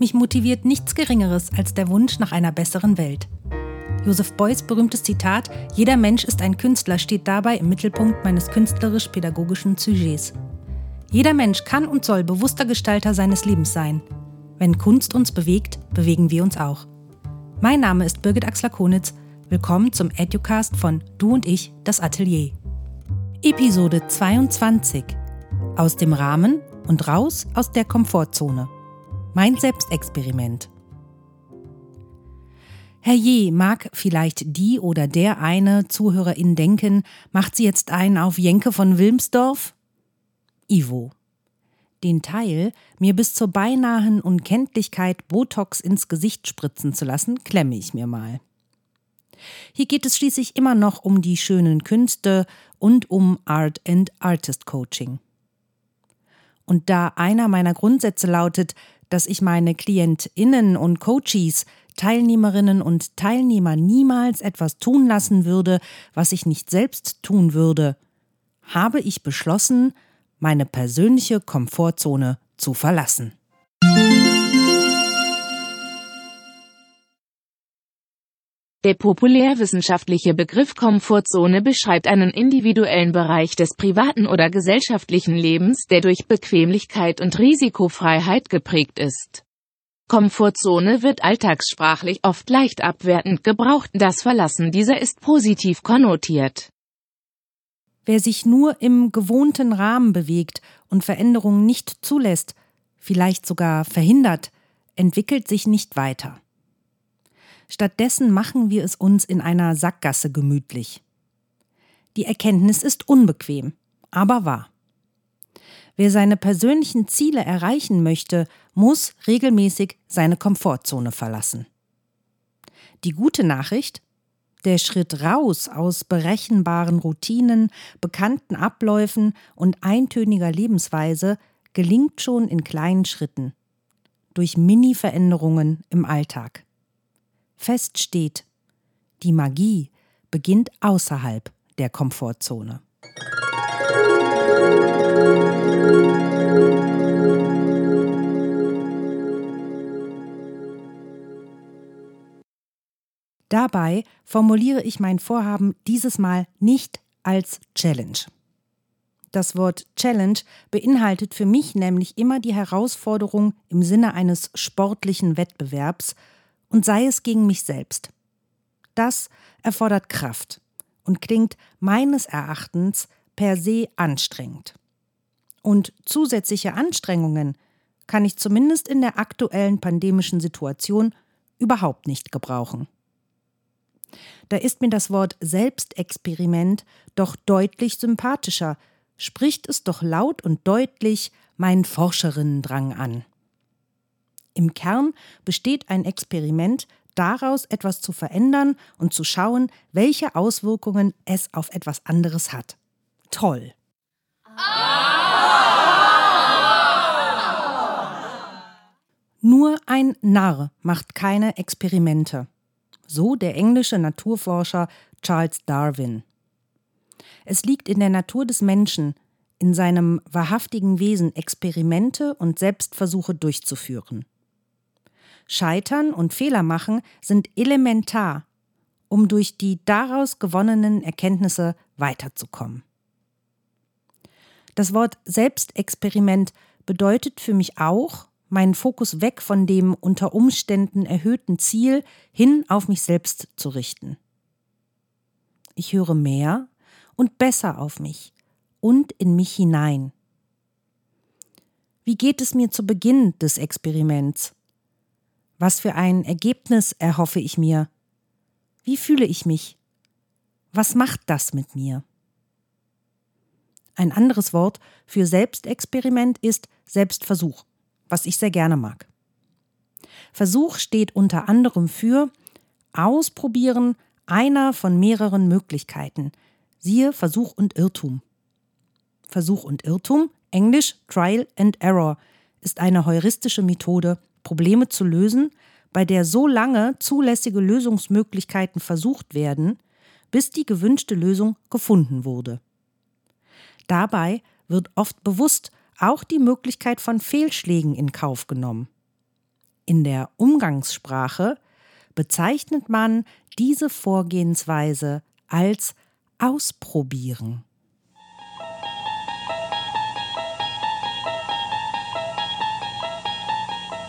Mich motiviert nichts Geringeres als der Wunsch nach einer besseren Welt. Joseph Beuys berühmtes Zitat Jeder Mensch ist ein Künstler steht dabei im Mittelpunkt meines künstlerisch-pädagogischen Sujets. Jeder Mensch kann und soll bewusster Gestalter seines Lebens sein. Wenn Kunst uns bewegt, bewegen wir uns auch. Mein Name ist Birgit Axler-Konitz. Willkommen zum Educast von Du und ich, das Atelier. Episode 22. Aus dem Rahmen und raus aus der Komfortzone. Mein Selbstexperiment. Herrje, mag vielleicht die oder der eine Zuhörerin denken, macht sie jetzt einen auf Jenke von Wilmsdorf? Ivo. Den Teil, mir bis zur beinahen Unkenntlichkeit Botox ins Gesicht spritzen zu lassen, klemme ich mir mal. Hier geht es schließlich immer noch um die schönen Künste und um Art and Artist Coaching. Und da einer meiner Grundsätze lautet, dass ich meine KlientInnen und Coaches, Teilnehmerinnen und Teilnehmer niemals etwas tun lassen würde, was ich nicht selbst tun würde, habe ich beschlossen, meine persönliche Komfortzone zu verlassen. Der populärwissenschaftliche Begriff Komfortzone beschreibt einen individuellen Bereich des privaten oder gesellschaftlichen Lebens, der durch Bequemlichkeit und Risikofreiheit geprägt ist. Komfortzone wird alltagssprachlich oft leicht abwertend gebraucht, das Verlassen dieser ist positiv konnotiert. Wer sich nur im gewohnten Rahmen bewegt und Veränderungen nicht zulässt, vielleicht sogar verhindert, entwickelt sich nicht weiter. Stattdessen machen wir es uns in einer Sackgasse gemütlich. Die Erkenntnis ist unbequem, aber wahr. Wer seine persönlichen Ziele erreichen möchte, muss regelmäßig seine Komfortzone verlassen. Die gute Nachricht? Der Schritt raus aus berechenbaren Routinen, bekannten Abläufen und eintöniger Lebensweise gelingt schon in kleinen Schritten, durch Mini-Veränderungen im Alltag. Fest steht, die Magie beginnt außerhalb der Komfortzone. Dabei formuliere ich mein Vorhaben dieses Mal nicht als Challenge. Das Wort Challenge beinhaltet für mich nämlich immer die Herausforderung im Sinne eines sportlichen Wettbewerbs und sei es gegen mich selbst. Das erfordert Kraft und klingt meines Erachtens per se anstrengend. Und zusätzliche Anstrengungen kann ich zumindest in der aktuellen pandemischen Situation überhaupt nicht gebrauchen. Da ist mir das Wort Selbstexperiment doch deutlich sympathischer, spricht es doch laut und deutlich meinen Forscherinnendrang an. Im Kern besteht ein Experiment daraus, etwas zu verändern und zu schauen, welche Auswirkungen es auf etwas anderes hat. Toll. Nur ein Narr macht keine Experimente. So der englische Naturforscher Charles Darwin. Es liegt in der Natur des Menschen, in seinem wahrhaftigen Wesen Experimente und Selbstversuche durchzuführen. Scheitern und Fehler machen sind elementar, um durch die daraus gewonnenen Erkenntnisse weiterzukommen. Das Wort Selbstexperiment bedeutet für mich auch, meinen Fokus weg von dem unter Umständen erhöhten Ziel hin auf mich selbst zu richten. Ich höre mehr und besser auf mich und in mich hinein. Wie geht es mir zu Beginn des Experiments? Was für ein Ergebnis erhoffe ich mir? Wie fühle ich mich? Was macht das mit mir? Ein anderes Wort für Selbstexperiment ist Selbstversuch, was ich sehr gerne mag. Versuch steht unter anderem für Ausprobieren einer von mehreren Möglichkeiten. Siehe Versuch und Irrtum. Versuch und Irrtum, englisch Trial and Error, ist eine heuristische Methode, Probleme zu lösen, bei der so lange zulässige Lösungsmöglichkeiten versucht werden, bis die gewünschte Lösung gefunden wurde. Dabei wird oft bewusst auch die Möglichkeit von Fehlschlägen in Kauf genommen. In der Umgangssprache bezeichnet man diese Vorgehensweise als Ausprobieren.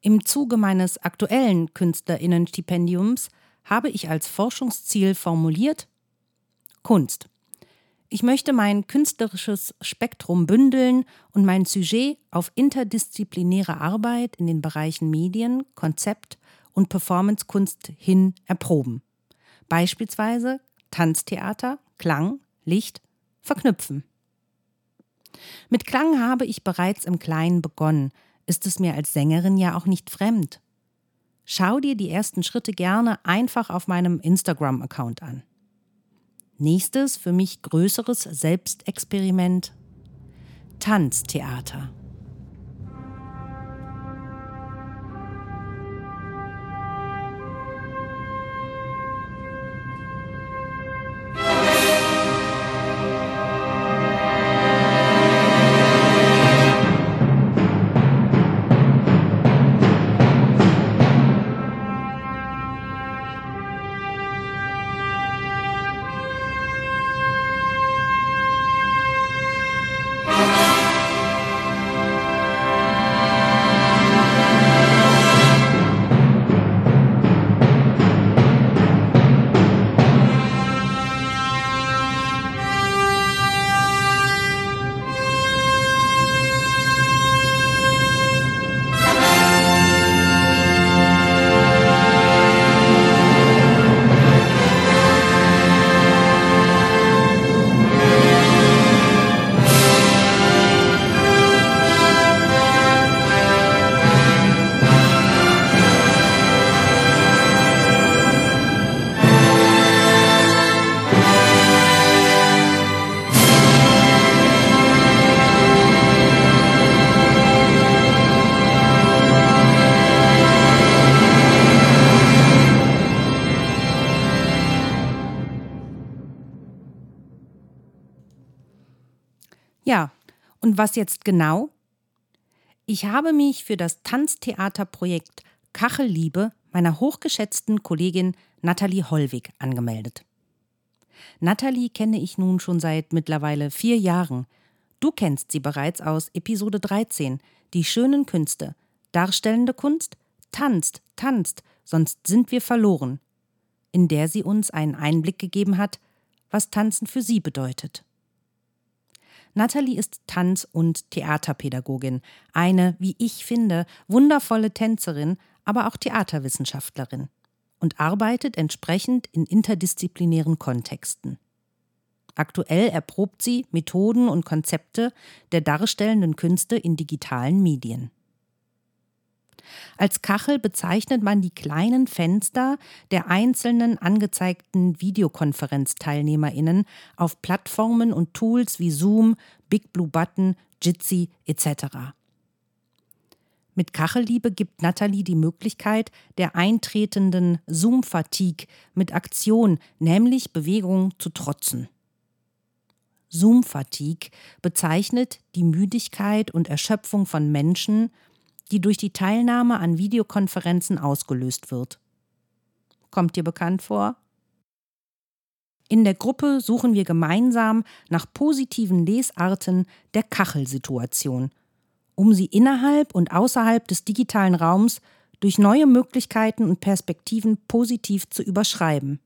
Im Zuge meines aktuellen Künstlerinnenstipendiums habe ich als Forschungsziel formuliert Kunst. Ich möchte mein künstlerisches Spektrum bündeln und mein Sujet auf interdisziplinäre Arbeit in den Bereichen Medien, Konzept und Performancekunst hin erproben. Beispielsweise Tanztheater, Klang, Licht, Verknüpfen. Mit Klang habe ich bereits im Kleinen begonnen, ist es mir als Sängerin ja auch nicht fremd. Schau dir die ersten Schritte gerne einfach auf meinem Instagram-Account an. Nächstes für mich größeres Selbstexperiment Tanztheater. Ja, und was jetzt genau? Ich habe mich für das Tanztheaterprojekt Kachelliebe meiner hochgeschätzten Kollegin Nathalie Hollweg angemeldet. Nathalie kenne ich nun schon seit mittlerweile vier Jahren. Du kennst sie bereits aus Episode 13, die schönen Künste, darstellende Kunst, tanzt, tanzt, sonst sind wir verloren, in der sie uns einen Einblick gegeben hat, was Tanzen für sie bedeutet. Natalie ist Tanz- und Theaterpädagogin, eine, wie ich finde, wundervolle Tänzerin, aber auch Theaterwissenschaftlerin und arbeitet entsprechend in interdisziplinären Kontexten. Aktuell erprobt sie Methoden und Konzepte der darstellenden Künste in digitalen Medien. Als Kachel bezeichnet man die kleinen Fenster der einzelnen angezeigten Videokonferenzteilnehmerinnen auf Plattformen und Tools wie Zoom, Big Blue Button, Jitsi etc. Mit Kachelliebe gibt Nathalie die Möglichkeit der eintretenden Zoom-Fatigue mit Aktion, nämlich Bewegung, zu trotzen. Zoom-Fatigue bezeichnet die Müdigkeit und Erschöpfung von Menschen, die durch die Teilnahme an Videokonferenzen ausgelöst wird. Kommt dir bekannt vor? In der Gruppe suchen wir gemeinsam nach positiven Lesarten der Kachelsituation, um sie innerhalb und außerhalb des digitalen Raums durch neue Möglichkeiten und Perspektiven positiv zu überschreiben.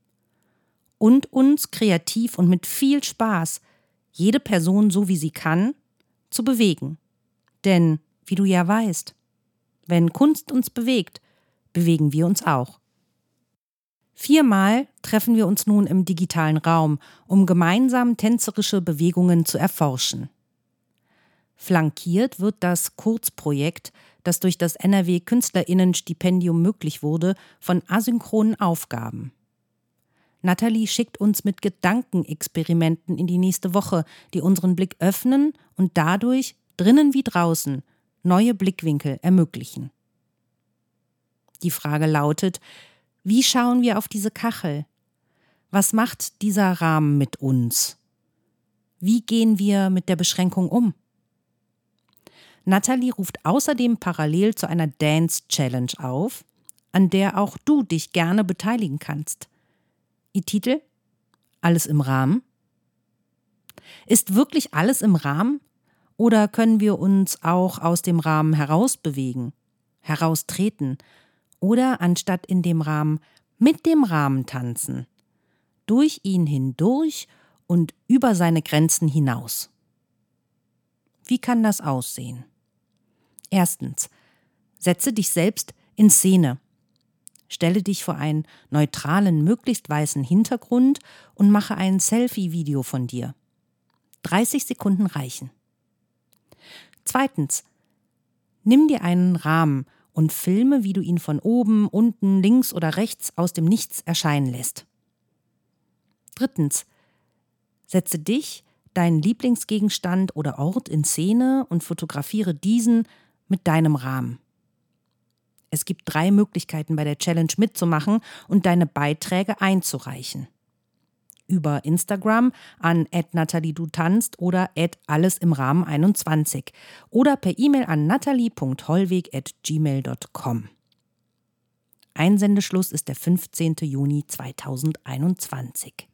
Und uns kreativ und mit viel Spaß, jede Person so wie sie kann, zu bewegen. Denn, wie du ja weißt, wenn Kunst uns bewegt, bewegen wir uns auch. Viermal treffen wir uns nun im digitalen Raum, um gemeinsam tänzerische Bewegungen zu erforschen. Flankiert wird das Kurzprojekt, das durch das NRW Künstlerinnenstipendium möglich wurde, von asynchronen Aufgaben. Nathalie schickt uns mit Gedankenexperimenten in die nächste Woche, die unseren Blick öffnen und dadurch, drinnen wie draußen, neue Blickwinkel ermöglichen. Die Frage lautet, wie schauen wir auf diese Kachel? Was macht dieser Rahmen mit uns? Wie gehen wir mit der Beschränkung um? Natalie ruft außerdem parallel zu einer Dance Challenge auf, an der auch du dich gerne beteiligen kannst. Ihr Titel? Alles im Rahmen? Ist wirklich alles im Rahmen? Oder können wir uns auch aus dem Rahmen herausbewegen, heraustreten oder anstatt in dem Rahmen mit dem Rahmen tanzen, durch ihn hindurch und über seine Grenzen hinaus? Wie kann das aussehen? Erstens, setze dich selbst in Szene. Stelle dich vor einen neutralen, möglichst weißen Hintergrund und mache ein Selfie-Video von dir. 30 Sekunden reichen. Zweitens, nimm dir einen Rahmen und filme, wie du ihn von oben, unten, links oder rechts aus dem Nichts erscheinen lässt. Drittens, setze dich, deinen Lieblingsgegenstand oder Ort in Szene und fotografiere diesen mit deinem Rahmen. Es gibt drei Möglichkeiten bei der Challenge mitzumachen und deine Beiträge einzureichen. Über Instagram an @nathaliedutanzt oder alles im Rahmen 21 oder per E-Mail an natalie.hollweg@gmail.com. Einsendeschluss ist der 15. Juni 2021.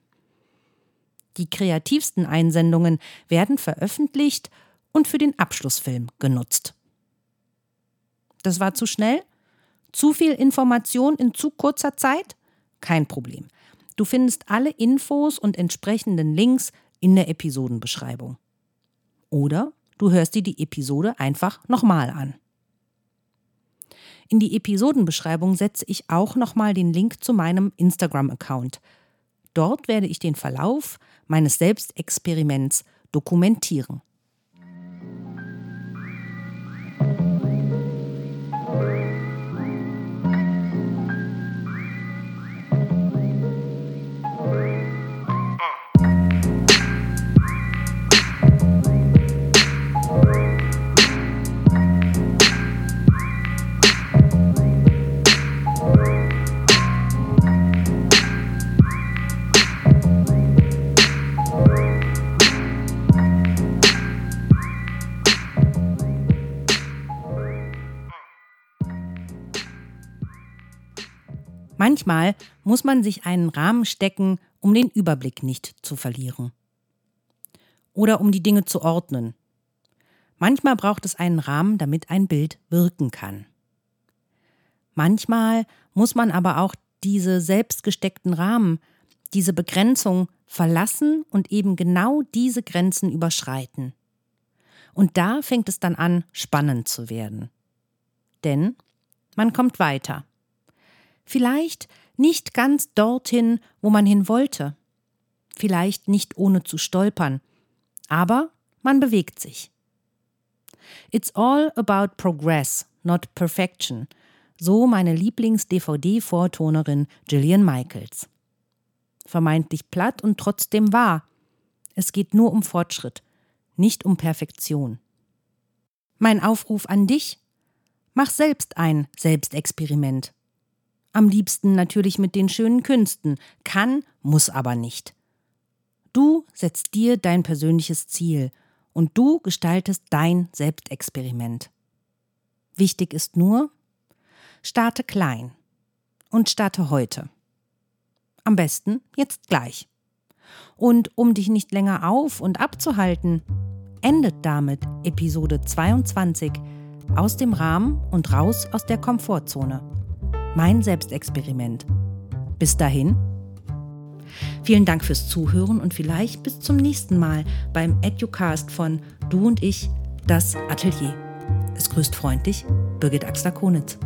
Die kreativsten Einsendungen werden veröffentlicht und für den Abschlussfilm genutzt. Das war zu schnell? Zu viel Information in zu kurzer Zeit? Kein Problem. Du findest alle Infos und entsprechenden Links in der Episodenbeschreibung. Oder du hörst dir die Episode einfach nochmal an. In die Episodenbeschreibung setze ich auch nochmal den Link zu meinem Instagram-Account. Dort werde ich den Verlauf meines Selbstexperiments dokumentieren. Manchmal muss man sich einen Rahmen stecken, um den Überblick nicht zu verlieren. Oder um die Dinge zu ordnen. Manchmal braucht es einen Rahmen, damit ein Bild wirken kann. Manchmal muss man aber auch diese selbst gesteckten Rahmen, diese Begrenzung verlassen und eben genau diese Grenzen überschreiten. Und da fängt es dann an, spannend zu werden. Denn man kommt weiter. Vielleicht nicht ganz dorthin, wo man hin wollte. Vielleicht nicht ohne zu stolpern. Aber man bewegt sich. It's all about progress, not perfection. So meine Lieblings-DVD-Vortonerin Gillian Michaels. Vermeintlich platt und trotzdem wahr. Es geht nur um Fortschritt, nicht um Perfektion. Mein Aufruf an dich? Mach selbst ein Selbstexperiment. Am liebsten natürlich mit den schönen Künsten, kann, muss aber nicht. Du setzt dir dein persönliches Ziel und du gestaltest dein Selbstexperiment. Wichtig ist nur, starte klein und starte heute. Am besten jetzt gleich. Und um dich nicht länger auf und abzuhalten, endet damit Episode 22 aus dem Rahmen und raus aus der Komfortzone mein Selbstexperiment. Bis dahin. Vielen Dank fürs Zuhören und vielleicht bis zum nächsten Mal beim Educast von Du und ich, das Atelier. Es grüßt freundlich Birgit Axler-Konitz.